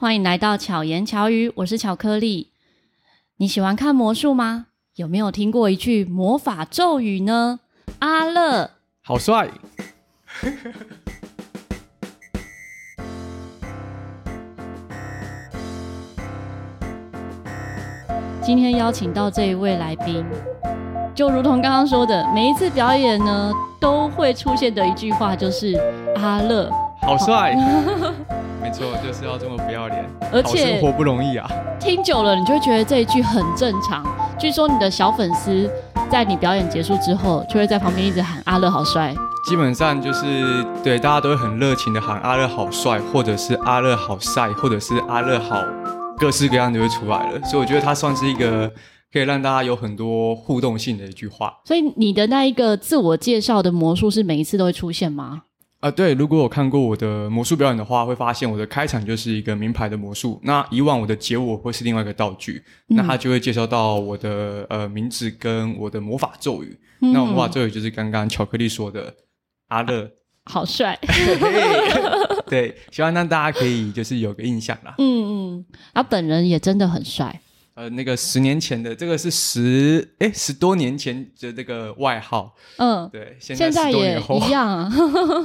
欢迎来到巧言巧语，我是巧克力。你喜欢看魔术吗？有没有听过一句魔法咒语呢？阿乐，好帅。今天邀请到这一位来宾，就如同刚刚说的，每一次表演呢都会出现的一句话就是“阿乐，好帅。”没错，就是要这么不要脸，而且生活不容易啊。听久了，你就会觉得这一句很正常。据说你的小粉丝在你表演结束之后，就会在旁边一直喊“阿乐好帅”。基本上就是对大家都会很热情的喊“阿乐好帅”，或者是“阿乐好帅”，或者是“阿乐好”，各式各样就会出来了。所以我觉得它算是一个可以让大家有很多互动性的一句话。所以你的那一个自我介绍的魔术是每一次都会出现吗？啊，对，如果我看过我的魔术表演的话，会发现我的开场就是一个名牌的魔术。那以往我的结尾会是另外一个道具，嗯、那他就会介绍到我的呃名字跟我的魔法咒语。嗯、那我魔法咒语就是刚刚巧克力说的阿乐，啊、好帅。对，希望让大家可以就是有个印象啦。嗯嗯，他本人也真的很帅。呃，那个十年前的这个是十哎十多年前的这个外号，嗯，对，现在，也一样啊，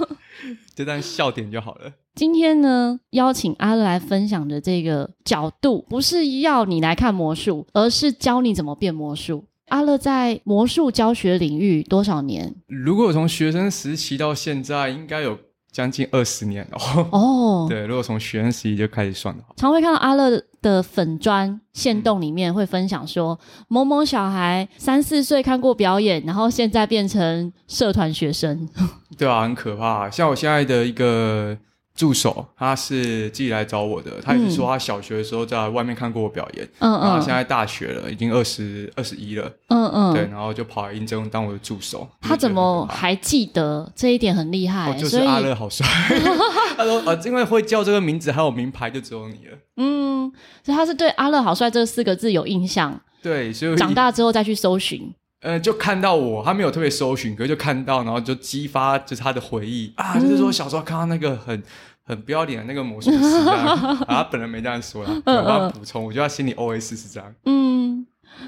就当笑点就好了。今天呢，邀请阿乐来分享的这个角度，不是要你来看魔术，而是教你怎么变魔术。阿乐在魔术教学领域多少年？如果从学生时期到现在，应该有。将近二十年哦，哦，对，如果从学生时期就开始算的话，常会看到阿乐的粉砖线动里面会分享说，某某小孩三四岁看过表演，然后现在变成社团学生，对啊，很可怕。像我现在的一个。助手，他是自己来找我的。他也是说，他小学的时候在外面看过我表演，嗯，然后现在大学了，已经二十二十一了，嗯嗯，对，然后就跑来应征当我的助手。他怎么还记得这一点很厉害？哦，就是阿乐好帅。他说呃，因为会叫这个名字还有名牌，就只有你了。嗯，所以他是对阿乐好帅这四个字有印象。对，所以长大之后再去搜寻。呃，就看到我，他没有特别搜寻，可是就看到，然后就激发就是他的回忆啊，就是说小时候看到那个很很不要脸的那个魔术师啊，他本人没这样说啦，我要补充，我觉得他心里 OS 是这样。嗯，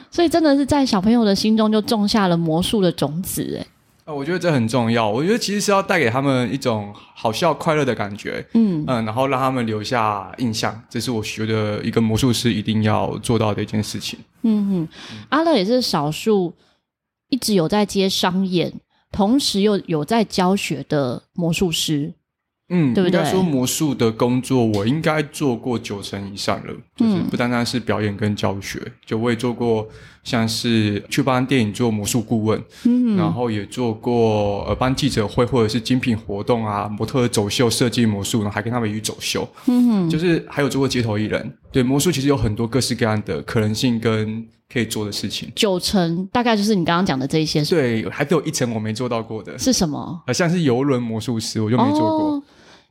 所以真的是在小朋友的心中就种下了魔术的种子，哎。呃，我觉得这很重要。我觉得其实是要带给他们一种好笑、快乐的感觉，嗯嗯，然后让他们留下印象，这是我觉得一个魔术师一定要做到的一件事情。嗯哼，阿乐也是少数。一直有在接商演，同时又有在教学的魔术师，嗯，对不对？应该说魔术的工作，我应该做过九成以上了，就是不单单是表演跟教学，嗯、就我也做过。像是去帮电影做魔术顾问，嗯，然后也做过呃帮记者会或者是精品活动啊，模特走秀设计魔术，然后还跟他们一起走秀，嗯哼，就是还有做过街头艺人。对，魔术其实有很多各式各样的可能性跟可以做的事情。九成大概就是你刚刚讲的这一些，对，还有一层我没做到过的，是什么？呃，像是游轮魔术师，我就没做过。哦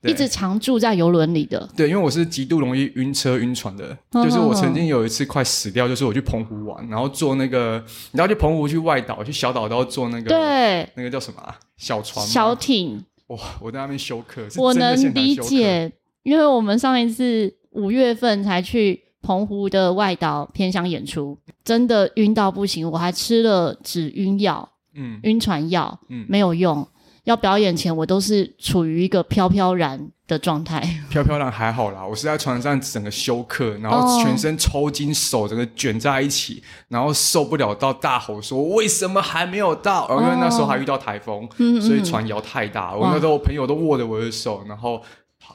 一直常住在游轮里的，对，因为我是极度容易晕车晕船的，就是我曾经有一次快死掉，就是我去澎湖玩，然后坐那个，你要去澎湖去外岛去小岛都要坐那个，对，那个叫什么啊？小船、小艇。哇，我在那边休克，我能理解，因为我们上一次五月份才去澎湖的外岛偏乡演出，真的晕到不行，我还吃了止晕药，嗯，晕船药，嗯，没有用。要表演前，我都是处于一个飘飘然的状态。飘飘然还好啦，我是在船上整个休克，然后全身抽筋，手整个卷在一起，然后受不了到大吼说：“为什么还没有到？”然后因为那时候还遇到台风，哦、所以船摇太大，我那时候我朋友都握着我的手，然后。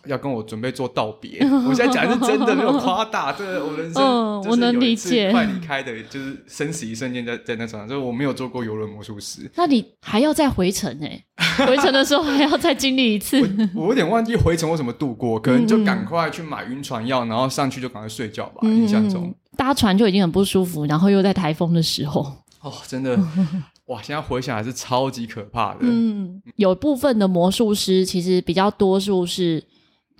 要跟我准备做道别，我现在讲的是真的，没有夸大。这个我人生，嗯，我能理解。快离开的，就是生死一瞬间，在在那场，就是我没有做过游轮魔术师。那你还要再回程哎？回程的时候还要再经历一次我。我有点忘记回程我怎么度过，可能就赶快去买晕船药，然后上去就赶快睡觉吧。嗯、印象中搭船就已经很不舒服，然后又在台风的时候，哦，真的哇！现在回想还是超级可怕的。嗯，有部分的魔术师其实比较多数是。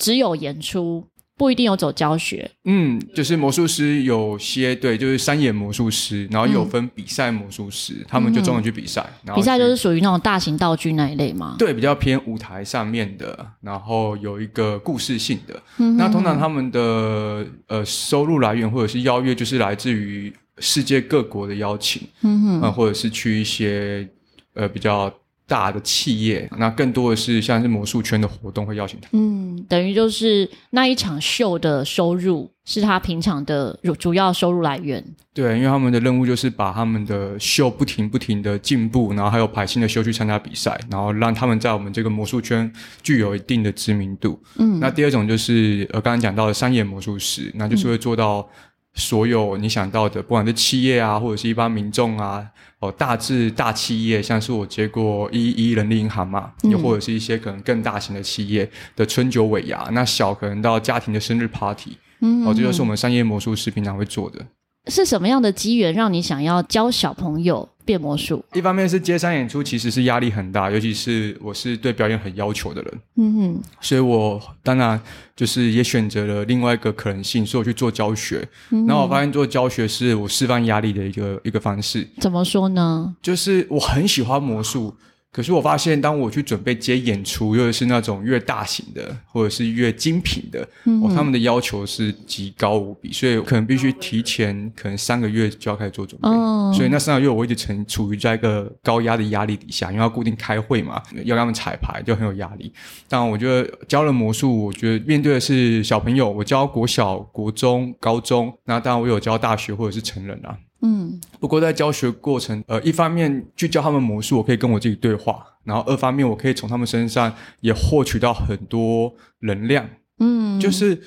只有演出，不一定有走教学。嗯，就是魔术师有些对，就是三野魔术师，然后有分比赛魔术师，嗯、他们就专门去比赛。然后比赛就是属于那种大型道具那一类嘛？对，比较偏舞台上面的，然后有一个故事性的。嗯、那通常他们的呃收入来源或者是邀约，就是来自于世界各国的邀请，嗯哼，呃、或者是去一些呃比较。大的企业，那更多的是像是魔术圈的活动会邀请他。嗯，等于就是那一场秀的收入是他平常的主要收入来源。对，因为他们的任务就是把他们的秀不停不停的进步，然后还有排新的秀去参加比赛，然后让他们在我们这个魔术圈具有一定的知名度。嗯，那第二种就是呃刚刚讲到的商业魔术师，那就是会做到。所有你想到的，不管是企业啊，或者是一般民众啊，哦，大致大企业，像是我接过一一人力银行嘛，又、嗯、或者是一些可能更大型的企业的春酒尾牙，那小可能到家庭的生日 party，嗯，哦，这就是我们商业魔术师平常会做的。是什么样的机缘让你想要教小朋友变魔术？一方面是街上演出，其实是压力很大，尤其是我是对表演很要求的人，嗯哼，所以我当然就是也选择了另外一个可能性，所以我去做教学。嗯，然后我发现做教学是我释放压力的一个一个方式。怎么说呢？就是我很喜欢魔术。可是我发现，当我去准备接演出，又是那种越大型的，或者是越精品的，嗯、哦，他们的要求是极高无比，所以可能必须提前可能三个月就要开始做准备。哦、所以那三个月我一直处处于在一个高压的压力底下，因为要固定开会嘛，要让他们彩排，就很有压力。但我觉得教了魔术，我觉得面对的是小朋友，我教国小、国中、高中，那当然我有教大学或者是成人啊。嗯，不过在教学过程，呃，一方面去教他们魔术，我可以跟我自己对话，然后二方面我可以从他们身上也获取到很多能量。嗯，就是。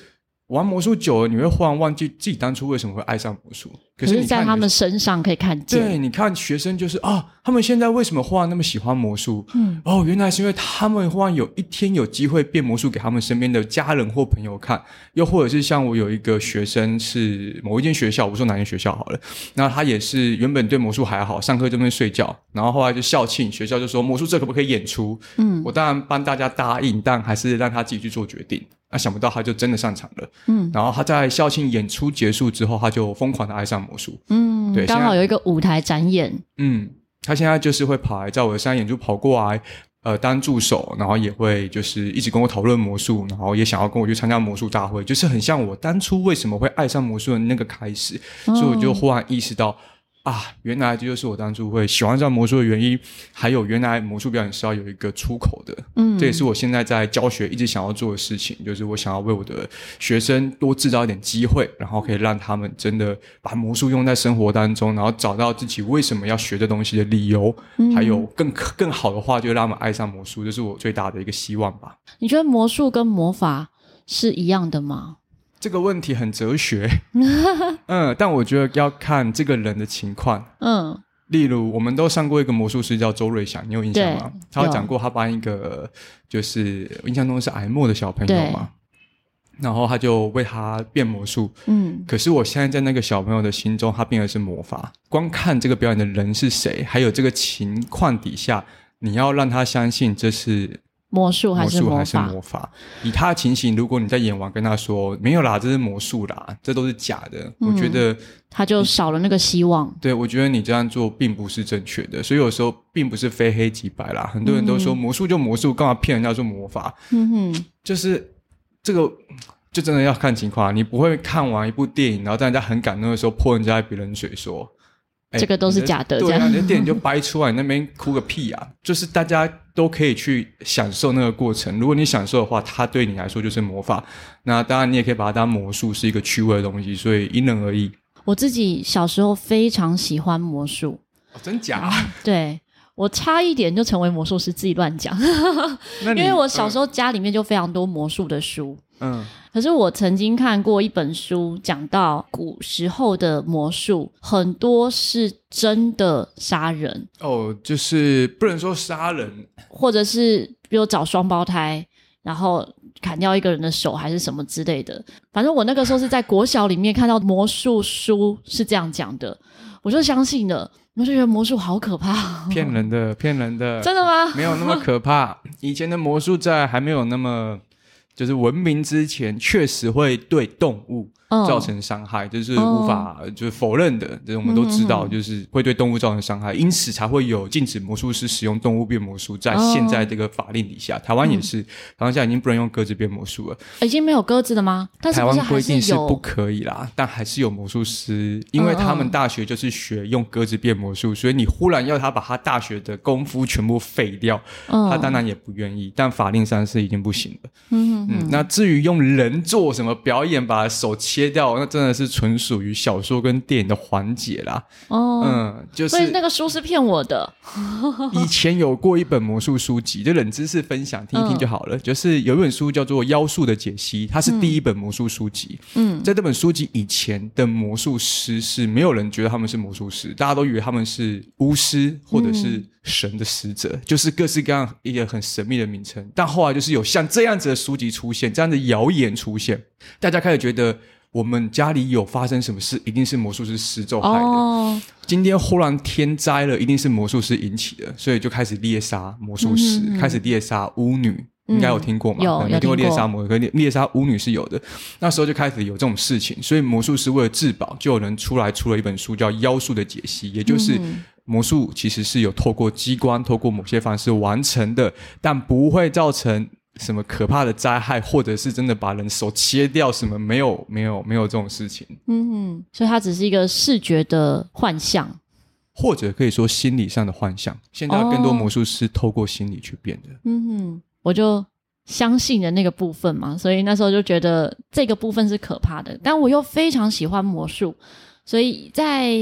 玩魔术久了，你会忽然忘记自己当初为什么会爱上魔术。可是，在他们身上可以看见。对，你看学生就是啊，他们现在为什么忽然那么喜欢魔术？嗯，哦，原来是因为他们忽然有一天有机会变魔术给他们身边的家人或朋友看，又或者是像我有一个学生是某一间学校，我说哪间学校好了，那他也是原本对魔术还好，上课就在那边睡觉，然后后来就校庆，学校就说魔术这可不可以演出？嗯，我当然帮大家答应，但还是让他自己去做决定。那想不到他就真的上场了，嗯，然后他在校庆演出结束之后，他就疯狂的爱上魔术，嗯，对，刚好有一个舞台展演，嗯，他现在就是会跑来在我的商业演出跑过来，呃，当助手，然后也会就是一直跟我讨论魔术，然后也想要跟我去参加魔术大会，就是很像我当初为什么会爱上魔术的那个开始，哦，所以我就忽然意识到。啊，原来这就是我当初会喜欢上魔术的原因，还有原来魔术表演是要有一个出口的，嗯，这也是我现在在教学一直想要做的事情，就是我想要为我的学生多制造一点机会，然后可以让他们真的把魔术用在生活当中，然后找到自己为什么要学这东西的理由，嗯，还有更更好的话，就让他们爱上魔术，这是我最大的一个希望吧。你觉得魔术跟魔法是一样的吗？这个问题很哲学，嗯，但我觉得要看这个人的情况，嗯，例如我们都上过一个魔术师叫周瑞祥，你有印象吗？他有讲过他帮一个就是印象中是癌末的小朋友嘛，然后他就为他变魔术，嗯，可是我现在在那个小朋友的心中，他变的是魔法。光看这个表演的人是谁，还有这个情况底下，你要让他相信这是。魔术还是魔法？以他的情形，如果你在演完跟他说没有啦，这是魔术啦，这都是假的，嗯、我觉得他就少了那个希望。对，我觉得你这样做并不是正确的，所以有时候并不是非黑即白啦。很多人都说魔术就魔术，干嘛骗人家说魔法？嗯哼，就是这个，就真的要看情况。你不会看完一部电影，然后在人家很感动的时候泼人家一鼻冷水说。这个都是假的，对啊，你的电影就掰出来，你那边哭个屁啊！就是大家都可以去享受那个过程。如果你享受的话，它对你来说就是魔法。那当然，你也可以把它当魔术，是一个趣味的东西。所以因人而异。我自己小时候非常喜欢魔术，哦、真假？嗯、对，我差一点就成为魔术师，自己乱讲。因为我小时候家里面就非常多魔术的书。嗯，可是我曾经看过一本书，讲到古时候的魔术，很多是真的杀人哦，就是不能说杀人，或者是比如找双胞胎，然后砍掉一个人的手，还是什么之类的。反正我那个时候是在国小里面看到魔术书是这样讲的，我就相信了，我就觉得魔术好可怕，骗人的，骗人的，真的吗？没有那么可怕，以前的魔术在还没有那么。就是文明之前确实会对动物造成伤害，这、oh. 是无法就是否认的。这、oh. 我们都知道，就是会对动物造成伤害，mm -hmm. 因此才会有禁止魔术师使用动物变魔术。在现在这个法令底下，oh. 台湾也是，台湾现在已经不能用鸽子变魔术了。已经没有鸽子了吗？但是是是台湾规定是不可以啦，但还是有魔术师，因为他们大学就是学用鸽子变魔术，oh. 所以你忽然要他把他大学的功夫全部废掉，oh. 他当然也不愿意。但法令上是已经不行了。嗯嗯，那至于用人做什么表演，把手切掉，那真的是纯属于小说跟电影的环节啦。哦，嗯，就是所以那个书是骗我的。以前有过一本魔术书籍，就冷知识分享，听一听就好了。嗯、就是有一本书叫做《妖术的解析》，它是第一本魔术书籍。嗯，在这本书籍以前的魔术师是没有人觉得他们是魔术师，大家都以为他们是巫师或者是神的使者，嗯、就是各式各样一个很神秘的名称。但后来就是有像这样子的书籍出现，这样的谣言出现，大家开始觉得。我们家里有发生什么事，一定是魔术师施咒害的。Oh. 今天忽然天灾了，一定是魔术师引起的，所以就开始猎杀魔术师，嗯嗯嗯开始猎杀巫女。应该有听过吗？有，有听过猎杀魔，可猎杀巫女是有的。那时候就开始有这种事情，所以魔术师为了自保，就有人出来出了一本书，叫《妖术的解析》，也就是魔术其实是有透过机关、透过某些方式完成的，但不会造成。什么可怕的灾害，或者是真的把人手切掉？什么没有没有没有这种事情。嗯哼，所以它只是一个视觉的幻象，或者可以说心理上的幻象。现在更多魔术师透过心理去变的。哦。嗯哼，我就相信的那个部分嘛，所以那时候就觉得这个部分是可怕的。但我又非常喜欢魔术，所以在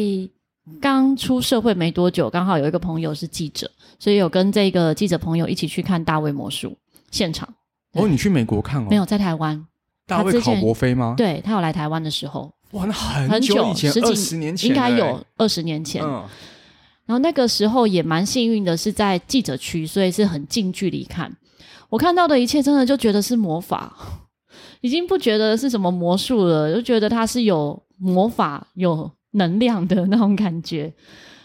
刚出社会没多久，刚好有一个朋友是记者，所以有跟这个记者朋友一起去看大卫魔术。现场哦，你去美国看哦？没有，在台湾。大卫考伯飞吗？对，他有来台湾的时候，哇，那很久以前，十几二十年前，应该有二十年前。嗯，然后那个时候也蛮幸运的，是在记者区，所以是很近距离看。我看到的一切，真的就觉得是魔法，已经不觉得是什么魔术了，就觉得它是有魔法、有能量的那种感觉。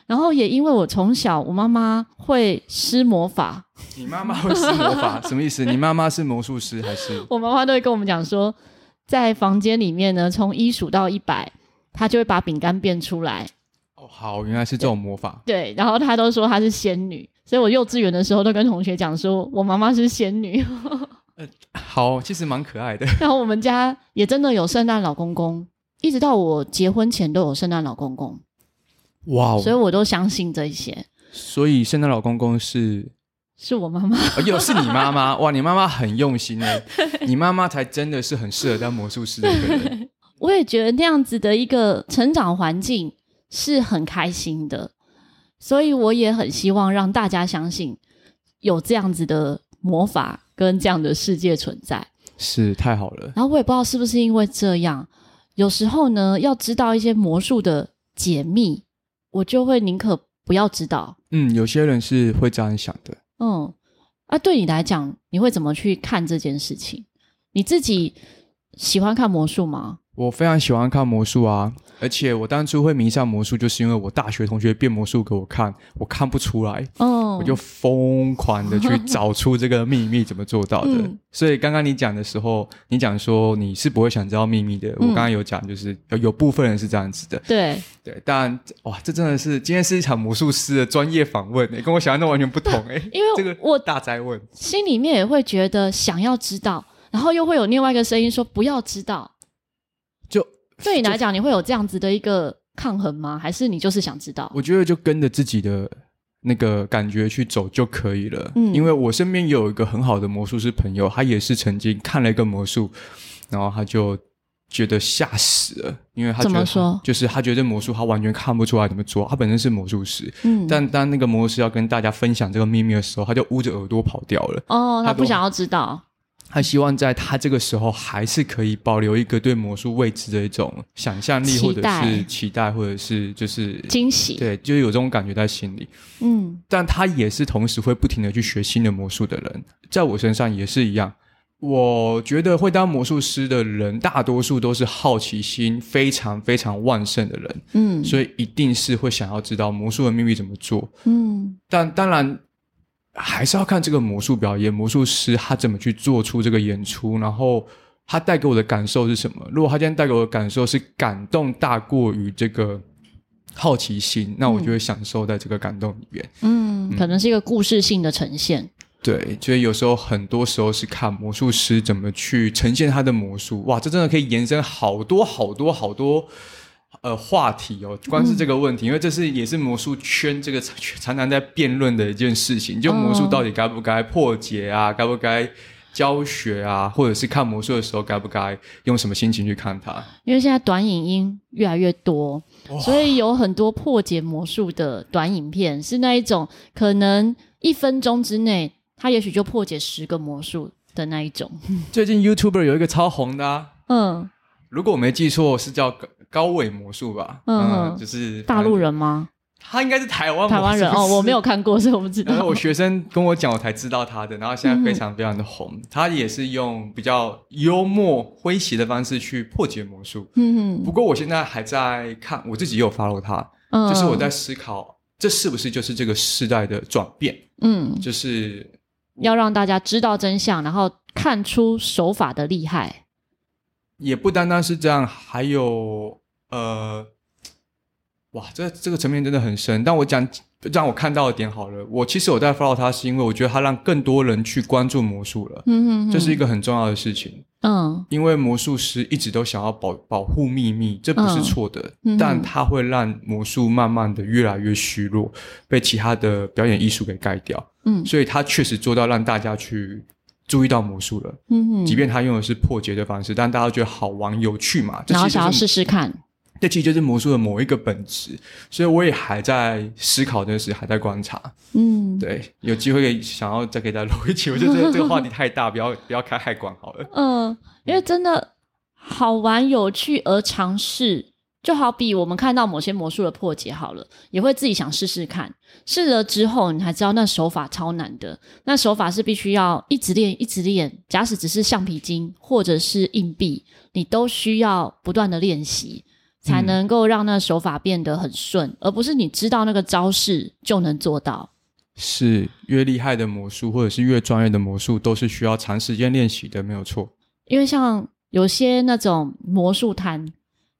然后也因为我从小，我妈妈会施魔法。你妈妈会施魔法，什么意思？你妈妈是魔术师还是？我妈妈都会跟我们讲说，在房间里面呢，从一数到一百，她就会把饼干变出来。哦，好，原来是这种魔法。对，对然后她都说她是仙女，所以我幼稚园的时候都跟同学讲说，我妈妈是仙女。呃，好，其实蛮可爱的。然后我们家也真的有圣诞老公公，一直到我结婚前都有圣诞老公公。哇、wow，所以我都相信这一些。所以圣诞老公公是是我妈妈，哦，又是你妈妈 哇！你妈妈很用心呢，你妈妈才真的是很适合当魔术师的人。我也觉得那样子的一个成长环境是很开心的，所以我也很希望让大家相信有这样子的魔法跟这样的世界存在。是太好了。然后我也不知道是不是因为这样，有时候呢，要知道一些魔术的解密。我就会宁可不要知道。嗯，有些人是会这样想的。嗯，啊，对你来讲，你会怎么去看这件事情？你自己喜欢看魔术吗？我非常喜欢看魔术啊。而且我当初会迷上魔术，就是因为我大学同学变魔术给我看，我看不出来，哦、我就疯狂的去找出这个秘密怎么做到的。嗯、所以刚刚你讲的时候，你讲说你是不会想知道秘密的。嗯、我刚刚有讲，就是有有部分人是这样子的。对对，但哇，这真的是今天是一场魔术师的专业访问，跟我想象的完全不同哎。因为这个我大灾问，心里面也会觉得想要知道，然后又会有另外一个声音说不要知道。对你来讲，你会有这样子的一个抗衡吗？还是你就是想知道？我觉得就跟着自己的那个感觉去走就可以了。嗯，因为我身边有一个很好的魔术师朋友，他也是曾经看了一个魔术，然后他就觉得吓死了，因为他觉得说？就是他觉得魔术他完全看不出来怎么做。他本身是魔术师，嗯，但当那个魔术师要跟大家分享这个秘密的时候，他就捂着耳朵跑掉了。哦，他不想要知道。他希望在他这个时候还是可以保留一个对魔术未知的一种想象力，或者是期待，或者是就是惊喜。对，就是有这种感觉在心里。嗯，但他也是同时会不停的去学新的魔术的人，在我身上也是一样。我觉得会当魔术师的人，大多数都是好奇心非常非常旺盛的人。嗯，所以一定是会想要知道魔术的秘密怎么做。嗯，但当然。还是要看这个魔术表演，魔术师他怎么去做出这个演出，然后他带给我的感受是什么？如果他今天带给我的感受是感动大过于这个好奇心，那我就会享受在这个感动里面。嗯，嗯，可能是一个故事性的呈现。对，所以有时候很多时候是看魔术师怎么去呈现他的魔术。哇，这真的可以延伸好多好多好多呃话题哦。光是这个问题，嗯、因为这是也是魔术圈这个 常常在辩论的一件事情，就魔术到底该不该破解啊，该不该教学啊，或者是看魔术的时候该不该用什么心情去看它？因为现在短影音越来越多，所以有很多破解魔术的短影片，是那一种可能一分钟之内。他也许就破解十个魔术的那一种。最近 YouTuber 有一个超红的，啊，嗯，如果我没记错，是叫高高伟魔术吧？嗯，嗯，就是大陆人吗？他应该是台湾台湾人哦，我没有看过，所以我不知道。然 后我学生跟我讲，我才知道他的。然后现在非常非常的红，嗯、他也是用比较幽默诙谐的方式去破解魔术。嗯，不过我现在还在看，我自己也有 follow 他，嗯，就是我在思考，这是不是就是这个时代的转变？嗯，就是。要让大家知道真相，然后看出手法的厉害，也不单单是这样，还有呃，哇，这这个层面真的很深。但我讲让我看到的点好了，我其实我在 follow 他，是因为我觉得他让更多人去关注魔术了，嗯哼哼，这是一个很重要的事情。嗯，因为魔术师一直都想要保保护秘密，这不是错的，嗯、但他会让魔术慢慢的越来越虚弱，被其他的表演艺术给盖掉。嗯，所以他确实做到让大家去注意到魔术了。嗯哼，即便他用的是破解的方式，但大家觉得好玩有趣嘛，然后想要试试看。这其实就是魔术的某一个本质，所以我也还在思考这个事，还在观察。嗯，对，有机会想要再给大家录一期，我觉得这个话题太大，不要不要开太广好了。嗯，因为真的好玩有趣而尝试，就好比我们看到某些魔术的破解好了，也会自己想试试看。试了之后，你才知道那手法超难的，那手法是必须要一直练，一直练。假使只是橡皮筋或者是硬币，你都需要不断的练习。才能够让那手法变得很顺，嗯，而不是你知道那个招式就能做到。是越厉害的魔术，或者是越专业的魔术，都是需要长时间练习的，没有错。因为像有些那种魔术摊，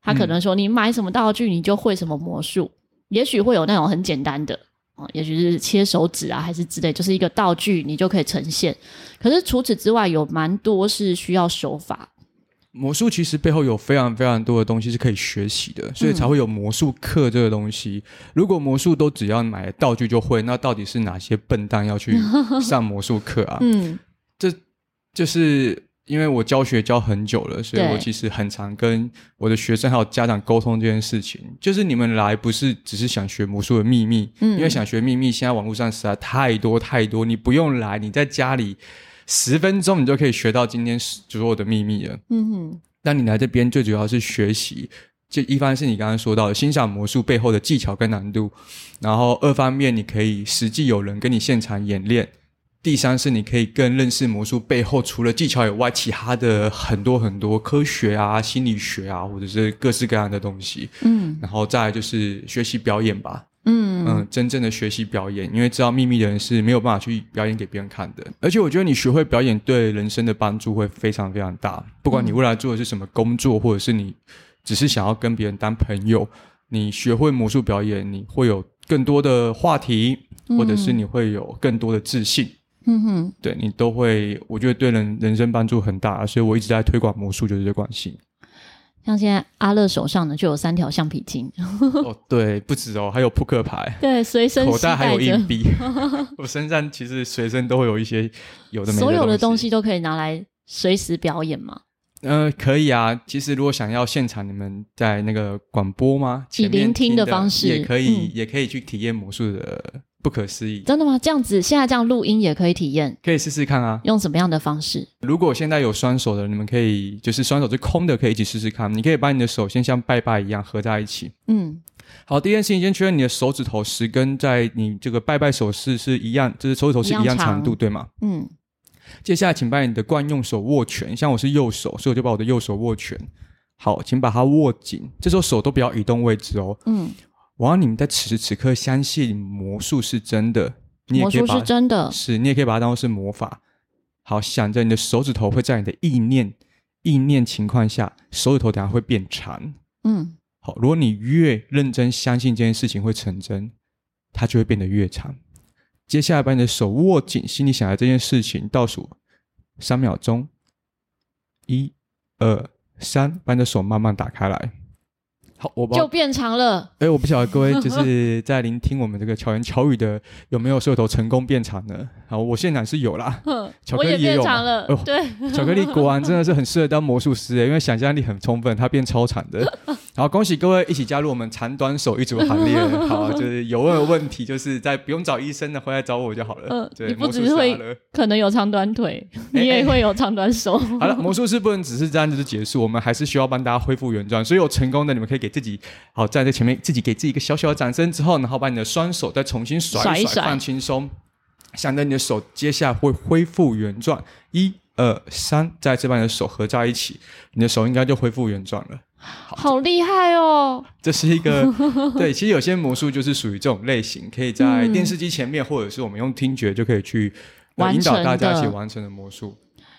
他可能说你买什么道具，你就会什么魔术。嗯、也许会有那种很简单的，也许是切手指啊，还是之类，就是一个道具，你就可以呈现。可是除此之外，有蛮多是需要手法。魔术其实背后有非常非常多的东西是可以学习的，所以才会有魔术课这个东西。嗯、如果魔术都只要买道具就会，那到底是哪些笨蛋要去上魔术课啊？嗯，这就是因为我教学教很久了，所以我其实很常跟我的学生还有家长沟通这件事情。就是你们来不是只是想学魔术的秘密，嗯，因为想学秘密，现在网络上实在太多太多，你不用来，你在家里。十分钟你就可以学到今天所有的秘密了。嗯哼，那你来这边最主要是学习，就一方是你刚刚说到的欣赏魔术背后的技巧跟难度，然后二方面你可以实际有人跟你现场演练，第三是你可以更认识魔术背后除了技巧以外，其他的很多很多科学啊、心理学啊，或者是各式各样的东西。嗯，然后再就是学习表演吧。嗯嗯，真正的学习表演，因为知道秘密的人是没有办法去表演给别人看的。而且我觉得你学会表演对人生的帮助会非常非常大。不管你未来做的是什么工作，或者是你只是想要跟别人当朋友，你学会魔术表演，你会有更多的话题，或者是你会有更多的自信。嗯哼，对你都会，我觉得对人人生帮助很大。所以我一直在推广魔术，就是这关系。像现在阿乐手上呢，就有三条橡皮筋。哦，对，不止哦，还有扑克牌。对，随身口袋还有硬币。我身上其实随身都会有一些有的没的。所有的东西都可以拿来随时表演吗？嗯、呃，可以啊。其实如果想要现场，你们在那个广播吗？以聆听的方式也可以，嗯、也可以去体验魔术的。不可思议！真的吗？这样子，现在这样录音也可以体验，可以试试看啊。用什么样的方式？如果现在有双手的，你们可以就是双手是空的，可以一起试试看。你可以把你的手先像拜拜一样合在一起。嗯，好，第一件事情先确认你的手指头十根在你这个拜拜手势是一样，就是手指头是一样长度，对吗？嗯。接下来，请把你的惯用手握拳，像我是右手，所以我就把我的右手握拳。好，请把它握紧，这时候手都不要移动位置哦。嗯。我要你们在此时此刻相信魔术是真的，你也可以把魔术是真的，是你也可以把它当做是魔法。好，想着你的手指头会在你的意念意念情况下，手指头等下会变长。嗯，好，如果你越认真相信这件事情会成真，它就会变得越长。接下来把你的手握紧，心里想着这件事情，倒数三秒钟，一、二、三，把你的手慢慢打开来。好，我就变长了。哎，我不晓得各位就是 在聆听我们这个巧言巧语的，有没有舌头成功变长呢？好，我现在是有啦。巧克力也，也变长了。哦，对，巧克力果然真的是很适合当魔术师诶，因为想象力很充分，它变超长的。好，恭喜各位一起加入我们长短手一组行列。好，就是有问有问题，就是在不用找医生的，回来找我就好了。嗯，对，你不只是会可能有长短腿，你也会有长短手。好了，魔术师不能只是这样子就结束，我们还是需要帮大家恢复原状。所以有成功的，你们可以给。自己好，站在前面，自己给自己一个小小的掌声之后，然后把你的双手再重新甩一甩，甩一甩放轻松，想着你的手接下来会恢复原状，一二三，再次把你的手合在一起，你的手应该就恢复原状了。好，好厉害哦！这是一个 对，其实有些魔术就是属于这种类型，可以在电视机前面，嗯、或者是我们用听觉就可以去引导大家一起完成的魔术。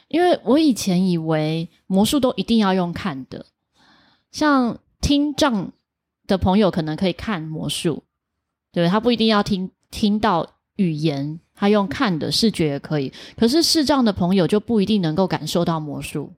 因为我以前以为魔术都一定要用看的，像。听障的朋友可能可以看魔术，对，他不一定要听听到语言，他用看的视觉也可以。可是视障的朋友就不一定能够感受到魔术。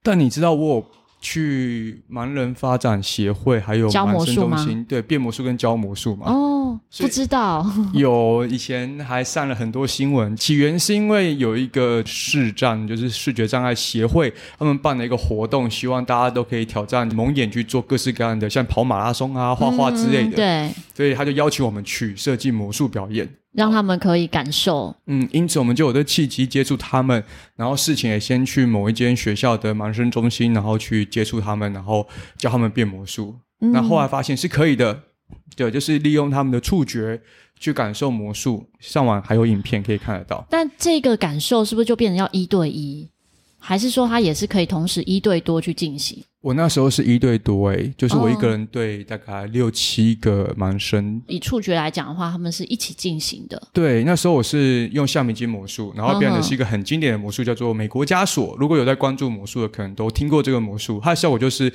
但你知道我去盲人发展协会还有教魔术吗？对，变魔术跟教魔术嘛。哦，不知道。有以前还上了很多新闻，起源是因为有一个视障，就是视觉障碍协会，他们办了一个活动，希望大家都可以挑战蒙眼去做各式各样的，像跑马拉松啊、画画之类的。嗯，对。所以他就邀请我们去设计魔术表演。让他们可以感受，嗯，因此我们就有这契机接触他们，然后事情也先去某一间学校的盲生中心，然后去接触他们，然后教他们变魔术。那、嗯、后，后来发现是可以的，对，就是利用他们的触觉去感受魔术。上网还有影片可以看得到。但这个感受是不是就变成要一对一，还是说它也是可以同时一对多去进行？我那时候是一对多诶、欸，就是我一个人对大概六七个盲生。哦、以触觉来讲的话，他们是一起进行的。对，那时候我是用橡皮筋魔术，然后变的是一个很经典的魔术，叫做美国枷锁。如果有在关注魔术的，可能都听过这个魔术。它的效果就是。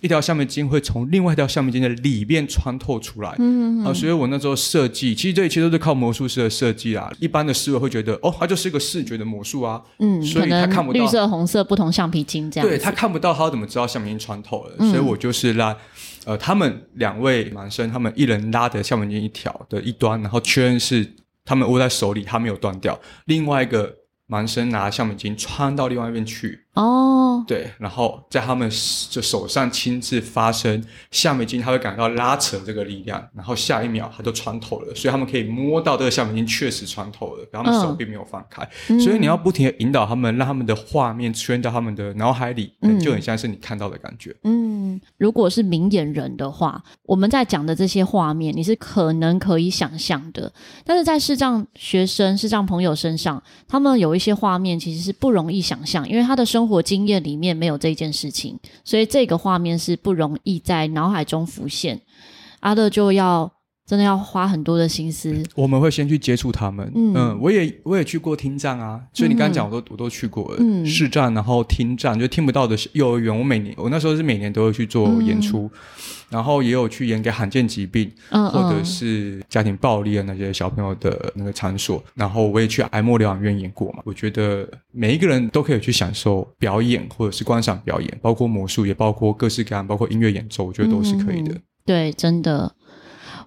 一条橡皮筋会从另外一条橡皮筋的里面穿透出来，嗯嗯啊，所以我那时候设计，其实这一切都是靠魔术师的设计啊。一般的思维会觉得，哦，它就是一个视觉的魔术啊，嗯，所以他看不到。绿色、红色不同橡皮筋这样，对他看不到，他怎么知道橡皮筋穿透了？嗯、所以我就是让，呃，他们两位男生，他们一人拉着橡皮筋一条的一端，然后确认是他们握在手里，他没有断掉，另外一个。男生拿橡皮筋穿到另外一边去哦，对，然后在他们就手上亲自发生橡皮筋，他会感到拉扯这个力量，然后下一秒它就穿透了，所以他们可以摸到这个橡皮筋确实穿透了，然后他们手并没有放开，嗯、所以你要不停的引导他们，让他们的画面出现到他们的脑海里，嗯、就很像是你看到的感觉。嗯，如果是明眼人的话，我们在讲的这些画面，你是可能可以想象的，但是在视障学生、视障朋友身上，他们有一。一些画面其实是不容易想象，因为他的生活经验里面没有这件事情，所以这个画面是不容易在脑海中浮现。阿乐就要真的要花很多的心思。我们会先去接触他们，嗯，嗯，我也我也去过听障啊，所以你刚刚讲我都我都去过了，嗯，视障然后听障就听不到的幼儿园，我每年我那时候是每年都会去做演出。嗯然后也有去演给罕见疾病，嗯、或者是家庭暴力的那些小朋友的那个场所。然后我也去爱默疗养院演过嘛。我觉得每一个人都可以去享受表演，或者是观赏表演，包括魔术，也包括各式各样，包括音乐演奏，我觉得都是可以的。嗯、对，真的，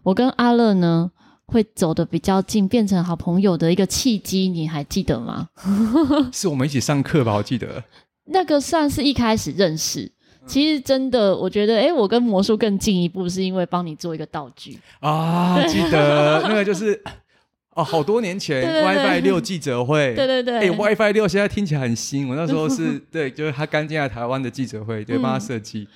我跟阿乐呢会走的比较近，变成好朋友的一个契机，你还记得吗？是我们一起上课吧？我记得那个算是一开始认识。其实真的，我觉得，哎，我跟魔术更进一步，是因为帮你做一个道具啊。记得 那个就是哦，好多年前 WiFi 六记者会，对对对，哎，WiFi 六现在听起来很新。我那时候是 对，就是他刚进来台湾的记者会，对，帮他设计，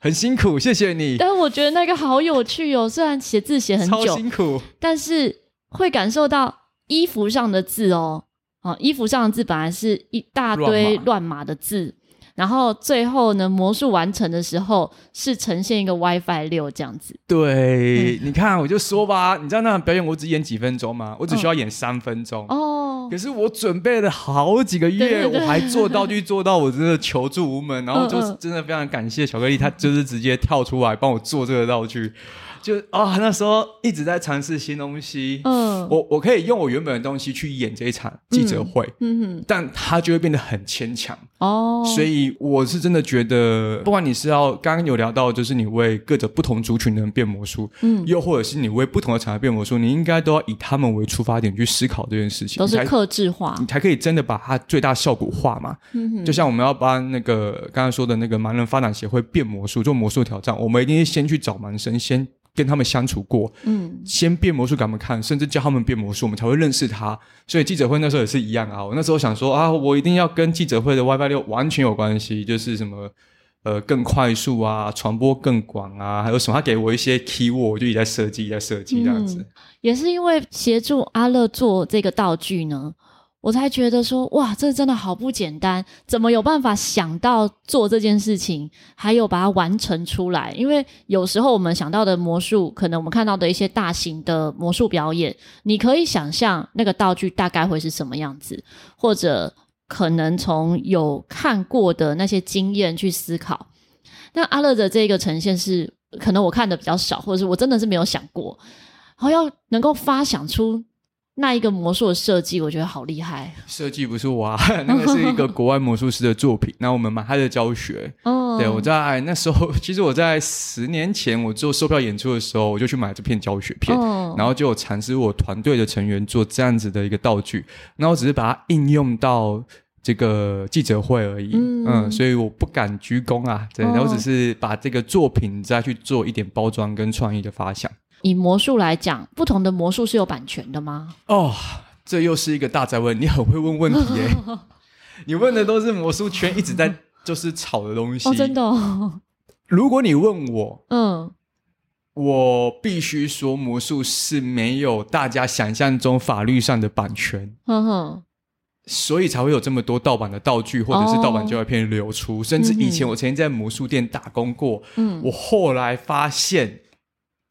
很辛苦，谢谢你。但是我觉得那个好有趣哦，虽然写字写很久，超辛苦，但是会感受到衣服上的字哦，哦，衣服上的字本来是一大堆乱码的字。然后最后呢，魔术完成的时候是呈现一个 WiFi 六这样子。对，嗯、你看，我就说吧，你知道那场表演我只演几分钟吗？我只需要演三分钟。哦。可是我准备了好几个月，我还做道具做到我真的求助无门，然后就是真的非常感谢巧克力，他就是直接跳出来帮我做这个道具。就啊、哦，那时候一直在尝试新东西。嗯，我我可以用我原本的东西去演这一场记者会。嗯，嗯哼，但它就会变得很牵强。哦，所以我是真的觉得，不管你是要刚刚有聊到，就是你为各种不同族群的人变魔术，嗯，又或者是你为不同的场合变魔术，你应该都要以他们为出发点去思考这件事情，都是克制化，你才可以真的把它最大效果化嘛。嗯哼，就像我们要帮那个刚刚说的那个盲人发展协会变魔术做魔术挑战，我们一定先去找盲生先。跟他们相处过，嗯，先变魔术给他们看，甚至教他们变魔术，我们才会认识他。所以记者会那时候也是一样啊。我那时候想说啊，我一定要跟记者会的 WiFi 六完全有关系，就是什么呃更快速啊，传播更广啊，还有什么？他给我一些 keyword，我就一直在设计，在设计这样子。嗯，也是因为协助阿乐做这个道具呢。我才觉得说，哇，这真的好不简单，怎么有办法想到做这件事情，还有把它完成出来？因为有时候我们想到的魔术，可能我们看到的一些大型的魔术表演，你可以想象那个道具大概会是什么样子，或者可能从有看过的那些经验去思考。那阿乐的这个呈现是，可能我看的比较少，或者是我真的是没有想过，然后要能够发想出。那一个魔术的设计，我觉得好厉害。设计不是我啊，那个是一个国外魔术师的作品。那我们买他的教学。哦，对，我在那时候，其实我在十年前我做售票演出的时候，我就去买这片教学片，嗯、然后就有尝试我团队的成员做这样子的一个道具。那我只是把它应用到这个记者会而已。嗯，嗯，所以我不敢鞠躬啊。对，然后只是把这个作品再去做一点包装跟创意的发想。以魔术来讲，不同的魔术是有版权的吗？哦，这又是一个大哉问。你很会问问题耶！你问的都是魔术圈一直在 就是炒的东西。哦，真的哦。如果你问我，嗯，我必须说魔术是没有大家想象中法律上的版权。嗯哼。所以才会有这么多盗版的道具或者是盗版胶片流出。哦，甚至以前我曾经在魔术店打工过。嗯。我后来发现。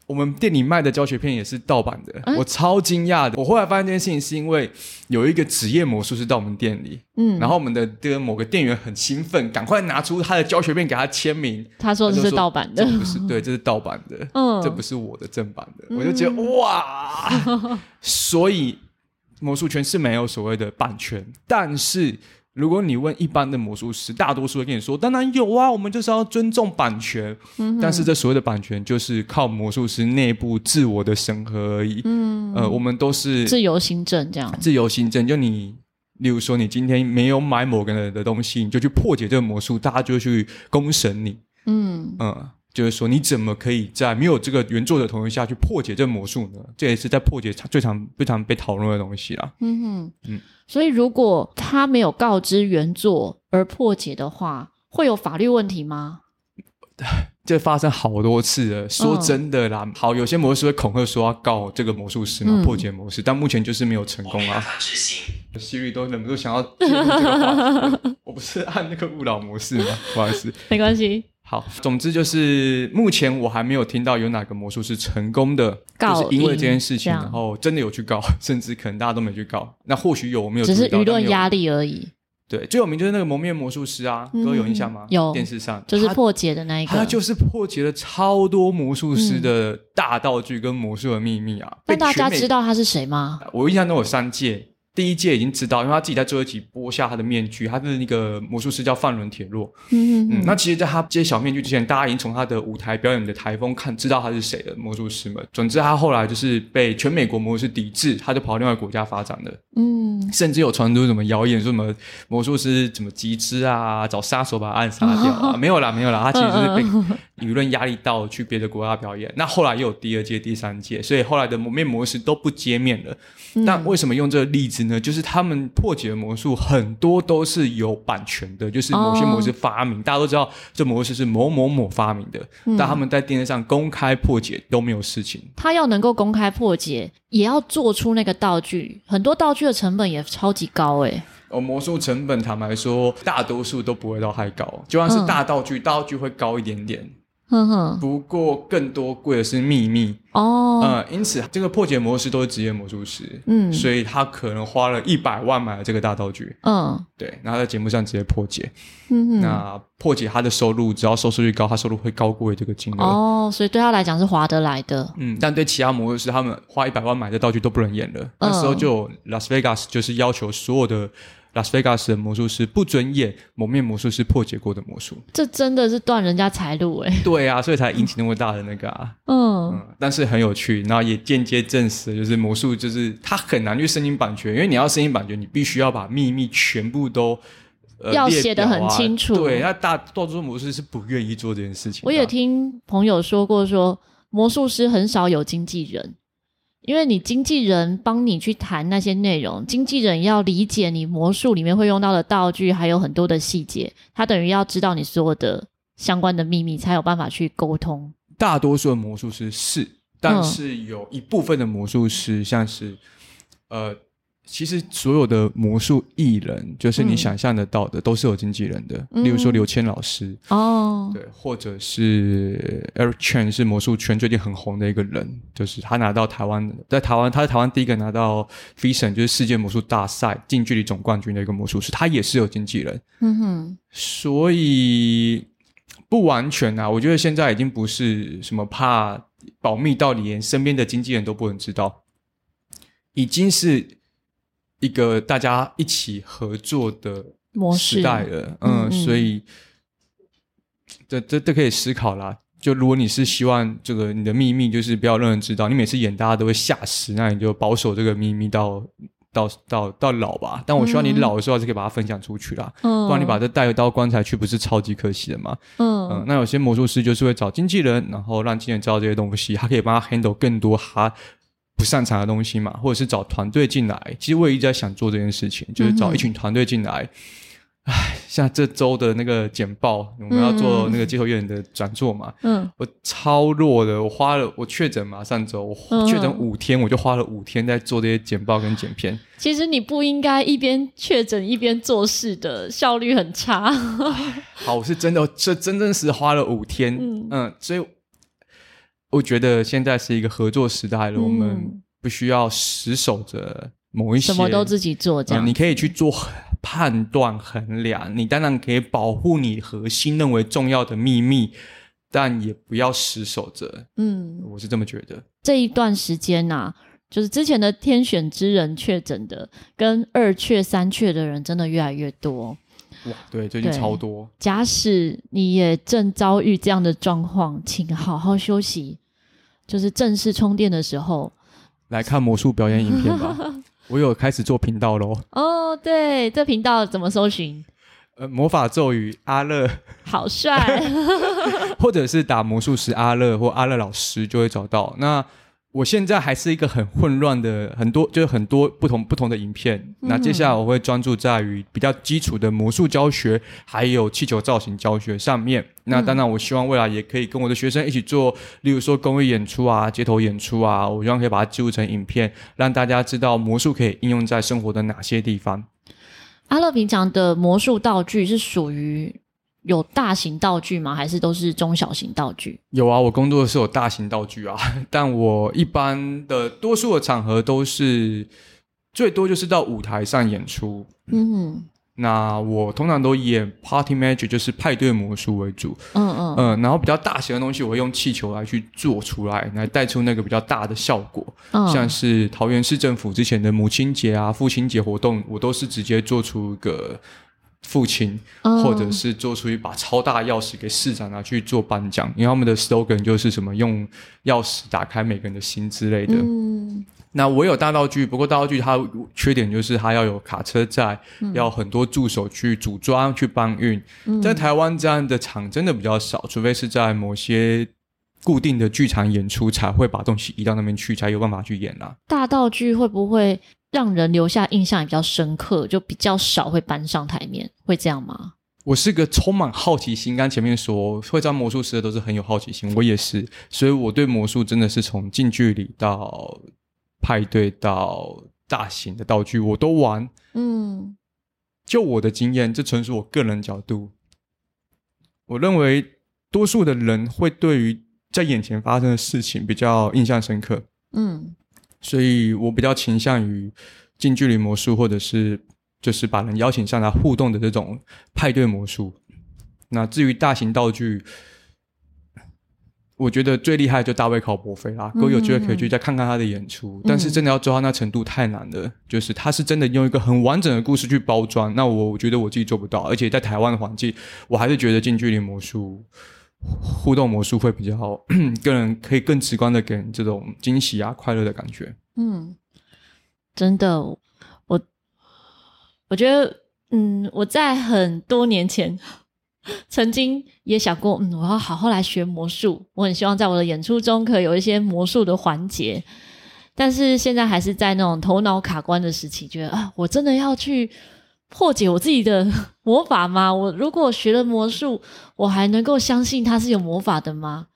我们店里卖的教学片也是盗版的，嗯、我超惊讶的。我后来发现这件事情是因为有一个职业魔术师到我们店里，嗯，然后我们的这个某个店员很兴奋，赶快拿出他的教学片给他签名。他说这是盗版的，这不是对，这是盗版的，嗯，这不是我的正版的。嗯、我就觉得哇，所以魔术圈是没有所谓的版权，但是。如果你问一般的魔术师，大多数会跟你说：“当然有啊，我们就是要尊重版权。嗯”但是这所谓的版权，就是靠魔术师内部自我的审核而已。嗯，呃，我们都是自由行政这样。自由行政，就你，例如说，你今天没有买某个人的东西，你就去破解这个魔术，大家就会去公审你。嗯嗯。呃就是说，你怎么可以在没有这个原作的同意下去破解这魔术呢？这也是在破解最常、非常被讨论的东西啦。嗯哼，嗯。所以，如果他没有告知原作而破解的话，会有法律问题吗？这发生好多次了。说真的啦，嗯、好，有些魔术师会恐吓说要告这个魔术师嘛，嗯、破解魔术，但目前就是没有成功啊。Siri 都忍不住想要。我不是按那个勿扰模式吗？不好意思，没关系。好，总之就是目前我还没有听到有哪个魔术师成功的，告就是因为这件事情，然后真的有去告，甚至可能大家都没去告。那或许有，我没有，只是舆论压力而已。对，最有名就是那个蒙面魔术师啊，各位、嗯、有印象吗？有，电视上就是破解的那一个，他就是破解了超多魔术师的大道具跟魔术的秘密啊。那、嗯、大家知道他是谁吗？我印象中有三届。第一届已经知道，因为他自己在最后一集剥下他的面具，他是那个魔术师叫范伦铁洛。嗯嗯嗯。那其实，在他揭晓面具之前，大家已经从他的舞台表演的台风看知道他是谁了魔术师们。总之，他后来就是被全美国魔术师抵制，他就跑到另外一个国家发展了。嗯。甚至有传出什么谣言，说什么魔术师怎么集资啊，找杀手把他暗杀掉啊？没有啦，没有啦，他其实就是被舆论压力到去别的国家表演。那后来又有第二届、第三届，所以后来的蒙面魔术都不揭面了。那为什么用这个例子？子呢，就是他们破解的魔术很多都是有版权的，就是某些魔术师发明，哦、大家都知道这魔术是某某某发明的，嗯、但他们在电视上公开破解都没有事情。他要能够公开破解，也要做出那个道具，很多道具的成本也超级高诶。哦，魔术成本坦白说，大多数都不会到太高，就算是大道具，嗯、道具会高一点点。哼哼，不过更多贵的是秘密。哦，嗯，因此这个破解魔术都是职业魔术师，嗯，所以他可能花了一百万买了这个大道具，嗯，对，然后在节目上直接破解，嗯，那破解他的收入，只要收视率高，他收入会高过于这个金额。哦，所以对他来讲是划得来的，嗯，但对其他魔术师，他们花一百万买的道具都不能演了，嗯、那时候就 Las Vegas 就是要求所有的。拉斯维加斯的魔术师不准演蒙面魔术师破解过的魔术，这真的是断人家财路哎！对啊，所以才引起那么大的那个啊。嗯，嗯，但是很有趣，然后也间接证实，就是魔术就是它很难去申请版权，因为你要申请版权，你必须要把秘密全部都、呃、要写得很清楚。对，那大多数魔术师是不愿意做这件事情。我也听朋友说过说，说魔术师很少有经纪人。因为你经纪人帮你去谈那些内容，经纪人要理解你魔术里面会用到的道具，还有很多的细节，他等于要知道你所有的相关的秘密，才有办法去沟通。大多数的魔术师是，但是有一部分的魔术师，像是、嗯、呃。其实所有的魔术艺人，就是你想象得到的，嗯、都是有经纪人的。嗯、例如说刘谦老师哦，对，或者是 Eric Chen 是魔术圈最近很红的一个人，就是他拿到台湾，在台湾他是台湾第一个拿到 Vision 就是世界魔术大赛近距离总冠军的一个魔术师，他也是有经纪人。嗯哼，所以不完全啊，我觉得现在已经不是什么怕保密到你连身边的经纪人都不能知道，已经是。一个大家一起合作的时代了，式嗯，嗯，所以这这这可以思考啦。就如果你是希望这个你的秘密就是不要让人知道，你每次演大家都会吓死，那你就保守这个秘密到到到到老吧。但我希望你老的时候还是可以把它分享出去啦，嗯、不然你把这带到棺材去，不是超级可惜的吗？嗯，嗯，那有些魔术师就是会找经纪人，然后让经纪人知道这些东西，他可以帮他 handle 更多他。不擅长的东西嘛，或者是找团队进来。其实我也一直在想做这件事情，就是找一群团队进来。唉、嗯，像这周的那个简报，我们要做那个街头艺人的转座嘛。嗯，我超弱的，我花了我确诊嘛，上周我确诊五天，我就花了五天在做这些简报跟剪片。其实你不应该一边确诊一边做事的，效率很差。好，我是真的，这真正是花了五天。嗯嗯，所以。我觉得现在是一个合作时代了，嗯、我们不需要死守着某一些，什么都自己做这样、嗯。你可以去做判断衡量，你当然可以保护你核心认为重要的秘密，但也不要死守着。嗯，我是这么觉得。这一段时间呐、啊，就是之前的天选之人确诊的，跟二确三确的人真的越来越多。哇，对，最近超多。假使你也正遭遇这样的状况，请好好休息，就是正式充电的时候，来看魔术表演影片吧。我有开始做频道喽。哦，对，这频道怎么搜寻？呃，魔法咒语阿乐，好帅。或者是打魔术师阿乐或阿乐老师就会找到。那。我现在还是一个很混乱的，很多就是很多不同不同的影片。嗯、那接下来我会专注在于比较基础的魔术教学，还有气球造型教学上面。那当然，我希望未来也可以跟我的学生一起做，例如说公益演出啊、街头演出啊，我希望可以把它记录成影片，让大家知道魔术可以应用在生活的哪些地方。阿乐平常的魔术道具是属于。有大型道具吗？还是都是中小型道具？有啊，我工作的是有大型道具啊，但我一般的多数的场合都是最多就是到舞台上演出。嗯哼，那我通常都演 Party Magic，就是派对魔术为主。嗯嗯嗯，然后比较大型的东西，我会用气球来去做出来，来带出那个比较大的效果。嗯，像是桃园市政府之前的母亲节啊、父亲节活动，我都是直接做出一个。父亲，或者是做出一把超大钥匙给市长拿去做颁奖，因为他们的 slogan 就是什么用钥匙打开每个人的心之类的。嗯，那我有大道具，不过大道具它缺点就是它要有卡车在，嗯、要很多助手去组装去搬运。嗯、在台湾这样的场真的比较少，除非是在某些固定的剧场演出才会把东西移到那边去，才有办法去演啦。大道具会不会让人留下印象也比较深刻，就比较少会搬上台面，会这样吗？我是个充满好奇心，刚前面说会当魔术师的都是很有好奇心，我也是，所以我对魔术真的是从近距离到派对到大型的道具我都玩。嗯，就我的经验，这纯属我个人角度，我认为多数的人会对于在眼前发生的事情比较印象深刻。嗯，所以我比较倾向于近距离魔术，或者是。就是把人邀请上来互动的这种派对魔术。那至于大型道具，我觉得最厉害就大卫考伯菲啦。各位有机会可以去再看看他的演出。嗯、但是真的要做到那程度太难了。嗯、就是他是真的用一个很完整的故事去包装。那我我觉得我自己做不到。而且在台湾的环境，我还是觉得近距离魔术、互动魔术会比较好，个人可以更直观的给人这种惊喜啊、快乐的感觉。嗯，真的。我我觉得，嗯，我在很多年前 曾经也想过，嗯，我要好好来学魔术。我很希望在我的演出中可以有一些魔术的环节，但是现在还是在那种头脑卡关的时期，觉得啊，我真的要去破解我自己的 魔法吗？我如果学了魔术，我还能够相信它是有魔法的吗？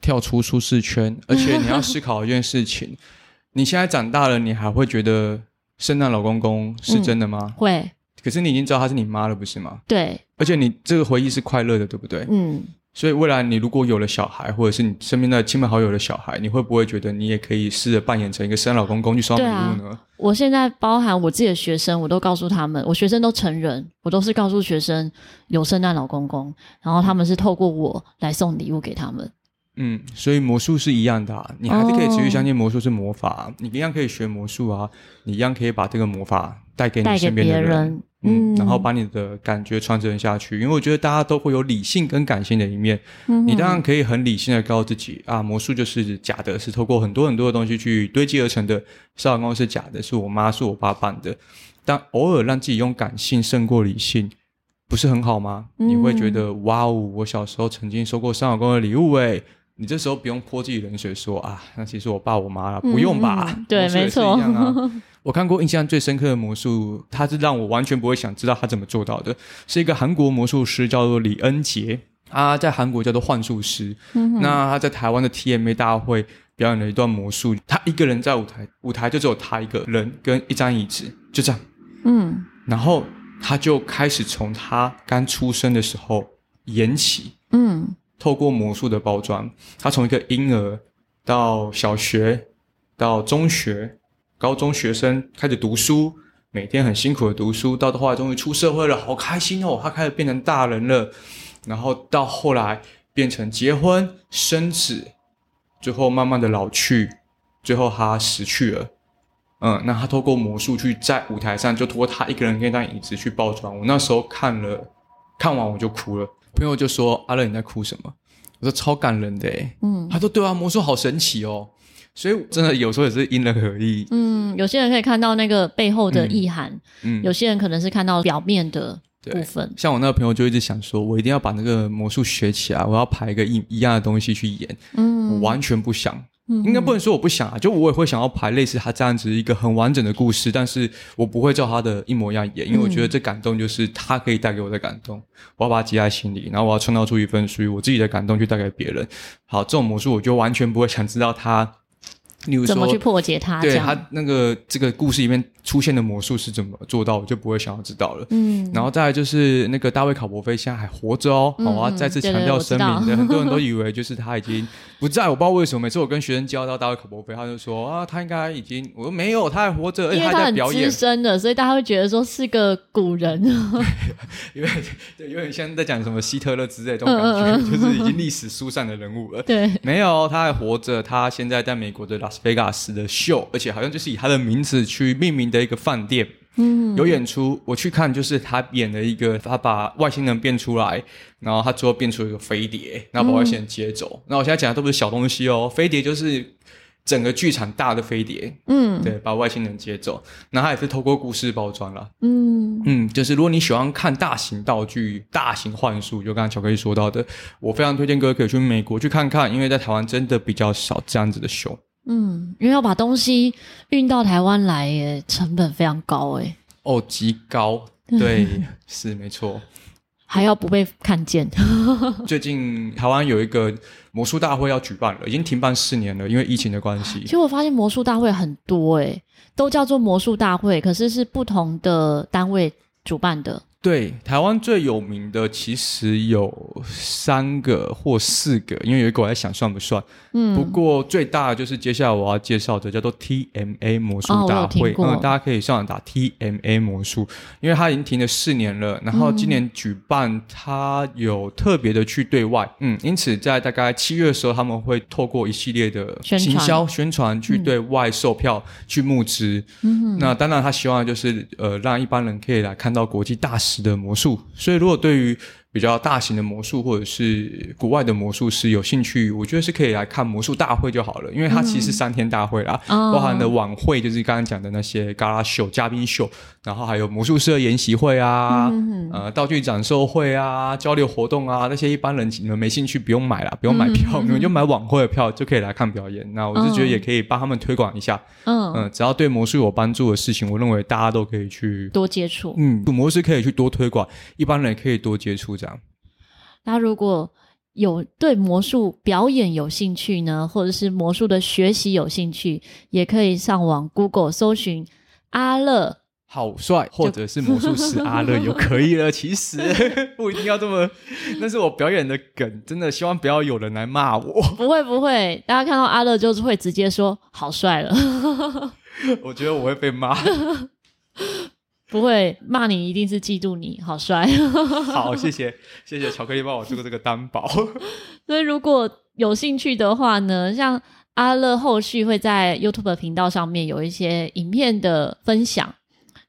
跳出舒适圈，而且你要思考一件事情：你现在长大了，你还会觉得？圣诞老公公是真的吗？嗯，会。可是你已经知道他是你妈了，不是吗？对。而且你这个回忆是快乐的，对不对？嗯。所以未来你如果有了小孩，或者是你身边的亲朋好友的小孩，你会不会觉得你也可以试着扮演成一个圣诞老公公去收礼物呢？我现在包含我自己的学生，我都告诉他们，我学生都成人，我都是告诉学生有圣诞老公公，然后他们是透过我来送礼物给他们。嗯，所以魔术是一样的啊，你还是可以持续相信魔术是魔法你一样可以学魔术啊，你一样可以把这个魔法带给你身边的，人嗯，嗯，然后把你的感觉传承下去。因为我觉得大家都会有理性跟感性的一面，嗯，你当然可以很理性的告诉自己啊，魔术就是假的，是透过很多很多的东西去堆积而成的，圣诞老公公是假的，是我妈是我爸办的。但偶尔让自己用感性胜过理性，不是很好吗？嗯，你会觉得哇哦，我小时候曾经收过圣诞老公公的礼物诶。你这时候不用泼自己冷水说，说啊，那其实我爸我妈了，不用吧？嗯、对，没错。我看过印象最深刻的魔术，他是让我完全不会想知道他怎么做到的，是一个韩国魔术师，叫做李恩杰，他在韩国叫做幻术师。嗯、那他在台湾的 TMA 大会表演了一段魔术，他一个人在舞台，舞台就只有他一个人跟一张椅子，就这样。嗯，然后他就开始从他刚出生的时候演起。嗯。透过魔术的包装，他从一个婴儿到小学，到中学、高中学生开始读书，每天很辛苦的读书，到后来终于出社会了，好开心哦！他开始变成大人了，然后到后来变成结婚生子，最后慢慢的老去，最后他死去了。嗯，那他透过魔术去在舞台上，就托他一个人跟一张椅子去包装。我那时候看了，看完我就哭了。朋友就说：“阿乐，你在哭什么？”我说：“超感人的。”嗯，他说：“对啊，魔术好神奇哦。”所以真的有时候也是因人而异。嗯，有些人可以看到那个背后的意涵，嗯，有些人可能是看到表面的部分。像我那个朋友就一直想说：“我一定要把那个魔术学起来，我要排一个一一样的东西去演。”嗯，我完全不想。应该不能说我不想啊，就我也会想要排类似他这样子一个很完整的故事，但是我不会照他的一模一样演，因为我觉得这感动就是他可以带给我的感动，我要把它记在心里，然后我要创造出一份属于我自己的感动去带给别人。好，这种魔术我就完全不会想知道他。例如说，怎么去破解它？对它那个这个故事里面出现的魔术是怎么做到，我就不会想要知道了。嗯，然后再来就是那个大卫考伯菲现在还活着哦，嗯、好，我要再次强调声明，对，很多人都以为就是他已经不在，我不知道为什么。每次我跟学生教到大卫考伯菲，他就说啊，他应该已经，我说没有，他还活着，而且他在表演。资深的，所以大家会觉得说是个古人。因为对，有点像在讲什么希特勒之类的这种感觉，嗯嗯就是已经历史书上的人物了。对，没有，他还活着，他现在在美国的拉斯维加斯的秀，而且好像就是以他的名字去命名的一个饭店，嗯，有演出。我去看，就是他演了一个，他把外星人变出来，然后他最后变出一个飞碟，然后把外星人接走。那、嗯、我现在讲的都不是小东西哦，飞碟就是整个剧场大的飞碟，嗯，对，把外星人接走。那他也是透过故事包装了，嗯嗯，就是如果你喜欢看大型道具、大型幻术，就刚刚巧克力说到的，我非常推荐各位可以去美国去看看，因为在台湾真的比较少这样子的秀。嗯，因为要把东西运到台湾来，耶，成本非常高，哎。哦，极高，对，是没错。还要不被看见。最近台湾有一个魔术大会要举办了，已经停办四年了，因为疫情的关系。其实我发现魔术大会很多，诶，都叫做魔术大会，可是是不同的单位主办的。对，台湾最有名的其实有三个或四个，因为有一个我在想算不算。嗯，不过最大的就是接下来我要介绍的叫做 TMA 魔术大会，嗯，大家可以上网打 TMA 魔术，因为它已经停了四年了，然后今年举办，它有特别的去对外，嗯，因此在大概七月的时候，他们会透过一系列的行销宣传去对外售票、嗯、去募资。嗯，那当然他希望就是呃让一般人可以来看到国际大的魔术，所以如果对于比较大型的魔术或者是国外的魔术师有兴趣，我觉得是可以来看魔术大会就好了，因为它其实是三天大会啦，嗯、包含的晚会就是刚刚讲的那些 Gala show 嘉宾秀，然后还有魔术师的研习会啊，嗯、呃道具展售会啊，交流活动啊，那些一般人你们没兴趣不用买啦，不用买票，嗯、你们就买晚会的票就可以来看表演。那我是觉得也可以帮他们推广一下，嗯。嗯、呃，只要对魔术有帮助的事情，我认为大家都可以去多接触，嗯，魔术可以去多推广，一般人也可以多接触这样。那如果有对魔术表演有兴趣呢，或者是魔术的学习有兴趣，也可以上网 Google 搜寻阿乐好帅，或者是魔术师阿乐就可以了。其实 不一定要这么，那是我表演的梗，真的希望不要有人来骂我。不会不会，大家看到阿乐就是会直接说好帅了。我觉得我会被骂。不会骂你，一定是嫉妒你好帅。好，谢谢谢谢巧克力帮我做个这个担保。所以如果有兴趣的话呢，像阿乐后续会在 YouTube 频道上面有一些影片的分享，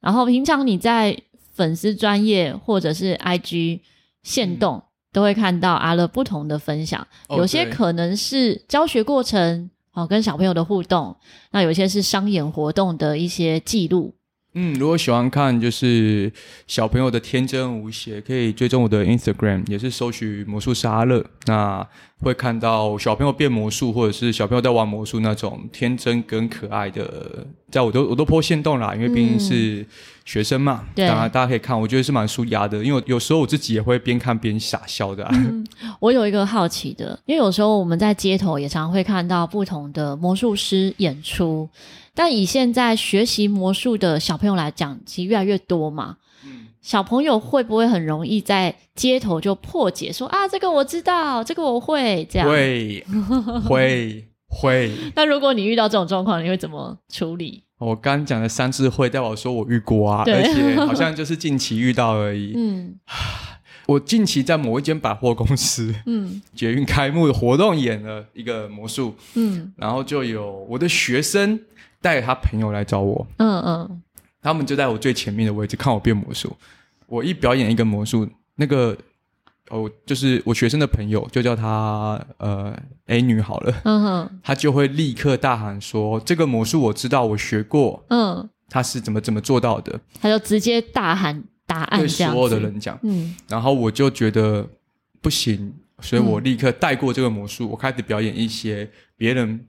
然后平常你在粉丝专页或者是 IG 限动、嗯、都会看到阿乐不同的分享，哦、有些可能是教学过程哦，跟小朋友的互动，那有些是商演活动的一些记录。嗯，如果喜欢看就是小朋友的天真无邪，可以追踪我的 Instagram，也是搜取魔术师阿乐。那会看到小朋友变魔术，或者是小朋友在玩魔术那种天真跟可爱的，在我都我都 po 限动啦，因为毕竟是学生嘛。对、嗯，当然大家可以看，我觉得是蛮舒压的，因为有时候我自己也会边看边傻笑的、啊 嗯。我有一个好奇的，因为有时候我们在街头也常会看到不同的魔术师演出。但以现在学习魔术的小朋友来讲，其实越来越多嘛。嗯，小朋友会不会很容易在街头就破解说啊，这个我知道，这个我会这样？会 会会。那如果你遇到这种状况，你会怎么处理？我刚讲的三次会，代表说我遇过啊，而且好像就是近期遇到而已。嗯，我近期在某一间百货公司，嗯，捷运开幕的活动演了一个魔术，嗯，然后就有我的学生。带他朋友来找我，嗯嗯，他们就在我最前面的位置看我变魔术。我一表演一个魔术，那个哦，就是我学生的朋友，就叫他呃 A 女好了，嗯哼，他就会立刻大喊说：“这个魔术我知道，我学过，嗯，他是怎么怎么做到的？”他就直接大喊答案，对所有的人讲，嗯，然后我就觉得不行，所以我立刻带过这个魔术，我开始表演一些别人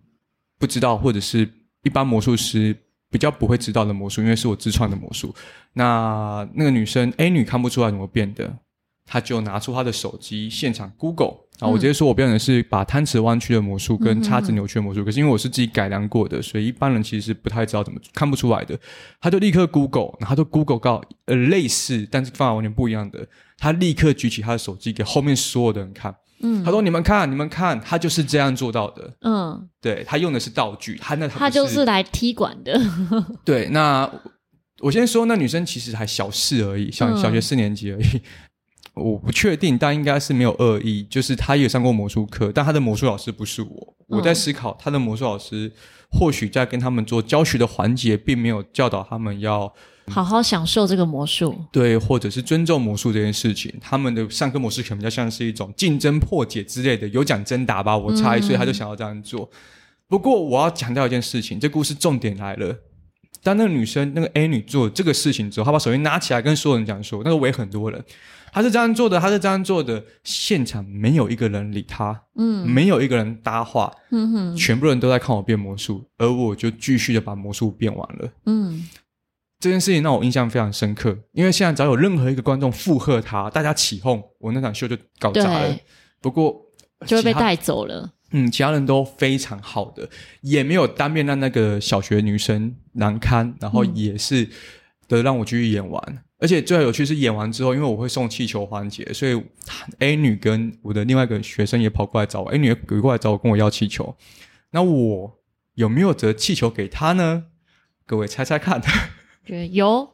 不知道或者是。一般魔术师比较不会知道的魔术，因为是我自创的魔术。那那个女生 A 女看不出来怎么变的，她就拿出她的手机现场 Google 啊，我直接说我表演的是把贪吃弯曲的魔术跟叉子扭曲的魔术，可是因为我是自己改良过的，所以一般人其实不太知道怎么看不出来的。她就立刻 Google，然后她就 Google 到呃类似，但是方法完全不一样的，她立刻举起她的手机给后面所有的人看。嗯，他说：“你们看，你们看，他就是这样做到的。嗯，对，他用的是道具，他那他，他就是来踢馆的。对，那我先说，那女生其实还小四而已，小小学四年级而已。嗯、我不确定，但应该是没有恶意。就是他也上过魔术课，但他的魔术老师不是我。我在思考，他的魔术老师或许在跟他们做教学的环节，并没有教导他们要。”好好享受这个魔术，对，或者是尊重魔术这件事情。他们的上课模式可能比较像是一种竞争破解之类的，有奖征答吧，我猜，嗯、所以他就想要这样做。不过我要强调一件事情，这故事重点来了，当那个女生那个 A 女做这个事情之后，她把手机拿起来跟所有人讲说，那个围很多人，她是这样做的，她是这样做的，现场没有一个人理她，嗯，没有一个人搭话，嗯哼，全部人都在看我变魔术，而我就继续的把魔术变完了，嗯。这件事情让我印象非常深刻，因为现在只要有任何一个观众附和他，大家起哄，我那场秀就搞砸了。不过就会被带走了。嗯，其他人都非常好的，也没有当面让那个小学女生难堪，然后也是的让我继续演完。嗯、而且最有趣是演完之后，因为我会送气球环节，所以 A 女跟我的另外一个学生也跑过来找我，A 女也过来找我跟我要气球。那我有没有折气球给她呢？各位猜猜看。对，有，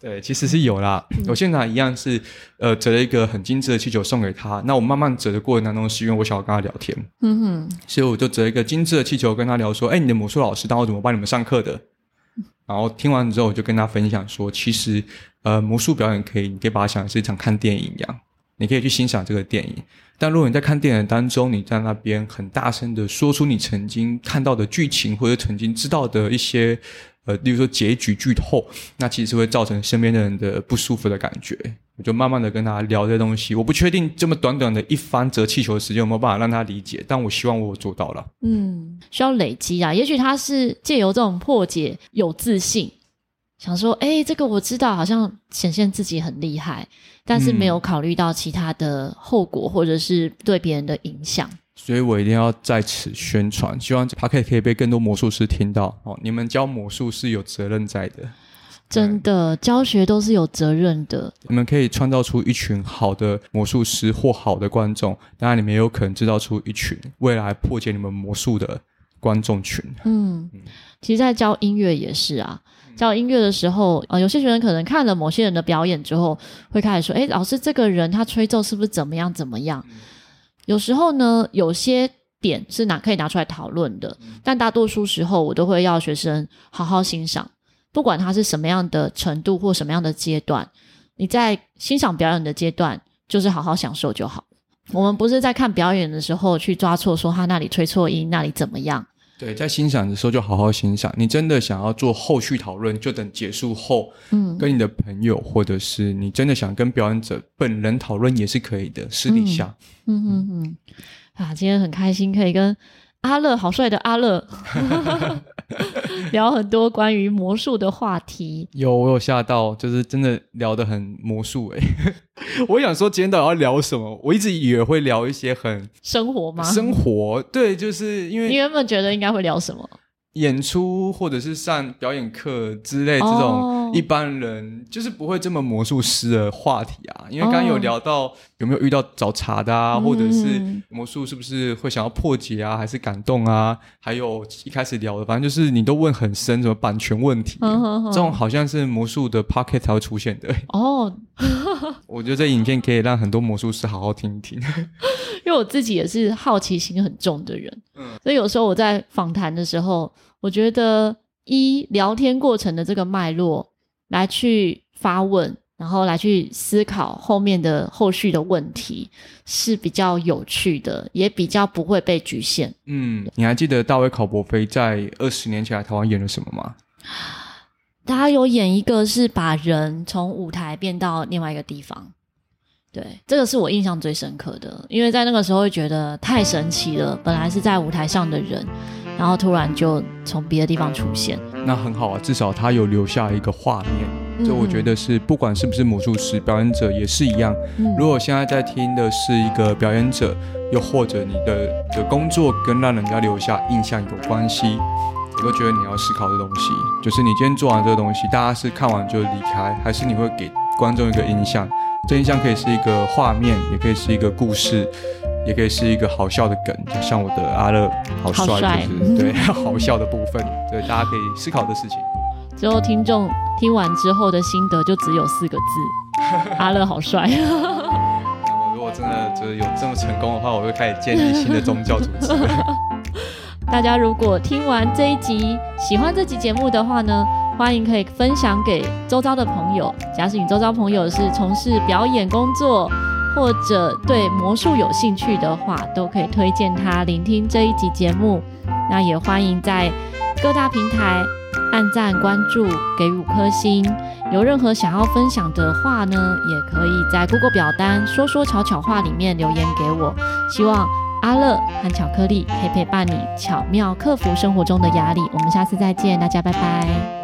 对，其实是有啦。嗯、我现场一样是，呃，折了一个很精致的气球送给他。那我慢慢折的过程当中，是因为我想要跟他聊天，嗯哼，所以我就折一个精致的气球跟他聊说：“哎，你的魔术老师当我怎么帮你们上课的？”然后听完之后，我就跟他分享说：“其实，呃，魔术表演可以，你可以把它想是一场看电影一样，你可以去欣赏这个电影。但如果你在看电影当中，你在那边很大声的说出你曾经看到的剧情或者曾经知道的一些。”呃，例如说结局剧透，那其实会造成身边的人的不舒服的感觉。我就慢慢的跟他聊这些东西，我不确定这么短短的一番折气球的时间有没有办法让他理解，但我希望我做到了。嗯，需要累积啊，也许他是借由这种破解有自信，想说，哎，这个我知道，好像显现自己很厉害，但是没有考虑到其他的后果或者是对别人的影响。所以我一定要在此宣传，希望 Podcast 可以被更多魔术师听到哦。你们教魔术是有责任在的，真的教学都是有责任的。你们可以创造出一群好的魔术师或好的观众，当然你们也有可能制造出一群未来破解你们魔术的观众群。嗯，其实，在教音乐也是啊，教音乐的时候，呃，有些学生可能看了某些人的表演之后，会开始说：“哎，老师，这个人他吹奏是不是怎么样怎么样？”有时候呢，有些点是拿可以拿出来讨论的，但大多数时候我都会要学生好好欣赏，不管他是什么样的程度或什么样的阶段，你在欣赏表演的阶段，就是好好享受就好。我们不是在看表演的时候去抓错，说他那里吹错音，那里怎么样。对，在欣赏的时候就好好欣赏。你真的想要做后续讨论，就等结束后，嗯，跟你的朋友，或者是你真的想跟表演者本人讨论也是可以的，私底下。嗯嗯嗯，啊，今天很开心可以跟阿乐，好帅的阿乐。聊很多关于魔术的话题，有我有吓到，就是真的聊得很魔术哎、欸。我想说今天到底要聊什么？我一直以为会聊一些很生活吗？生活对，就是因为你原本觉得应该会聊什么？演出或者是上表演课之类这种一般人、oh. 就是不会这么魔术师的话题啊，因为刚刚有聊到有没有遇到找茬的啊，oh. 或者是魔术是不是会想要破解啊，还是感动啊？还有一开始聊的，反正就是你都问很深，什么版权问题，oh, oh, oh. 这种好像是魔术的 Podcast 才会出现的哦。Oh. 我觉得这影片可以让很多魔术师好好听一听，因为我自己也是好奇心很重的人，嗯，所以有时候我在访谈的时候。我觉得一聊天过程的这个脉络来去发问，然后来去思考后面的后续的问题是比较有趣的，也比较不会被局限。嗯，你还记得大卫考伯菲在二十年前来台湾演了什么吗？他有演一个是把人从舞台变到另外一个地方。对，这个是我印象最深刻的，因为在那个时候会觉得太神奇了，本来是在舞台上的人。然后突然就从别的地方出现，那很好啊，至少他有留下一个画面。就我觉得是，不管是不是魔术师，表演者也是一样。如果现在在听的是一个表演者，又或者你的的工作跟让人家留下印象有关系，我都觉得你要思考的东西，就是你今天做完这个东西，大家是看完就离开，还是你会给观众一个印象？这印象可以是一个画面，也可以是一个故事。也可以是一个好笑的梗，就像我的阿乐好帅，好帅就是对 好笑的部分，对大家可以思考的事情。最后听众听完之后的心得就只有四个字：阿乐好帅。那我如果真的就是有这么成功的话，我会开始建立新的宗教组织。大家如果听完这一集喜欢这集节目的话呢，欢迎可以分享给周遭的朋友。假使你周遭朋友是从事表演工作，或者对魔术有兴趣的话，都可以推荐他聆听这一集节目。那也欢迎在各大平台按赞、关注、给五颗星。有任何想要分享的话呢，也可以在 Google 表单“说说巧巧话”里面留言给我。希望阿乐和巧克力可以陪伴你，巧妙克服生活中的压力。我们下次再见，大家拜拜。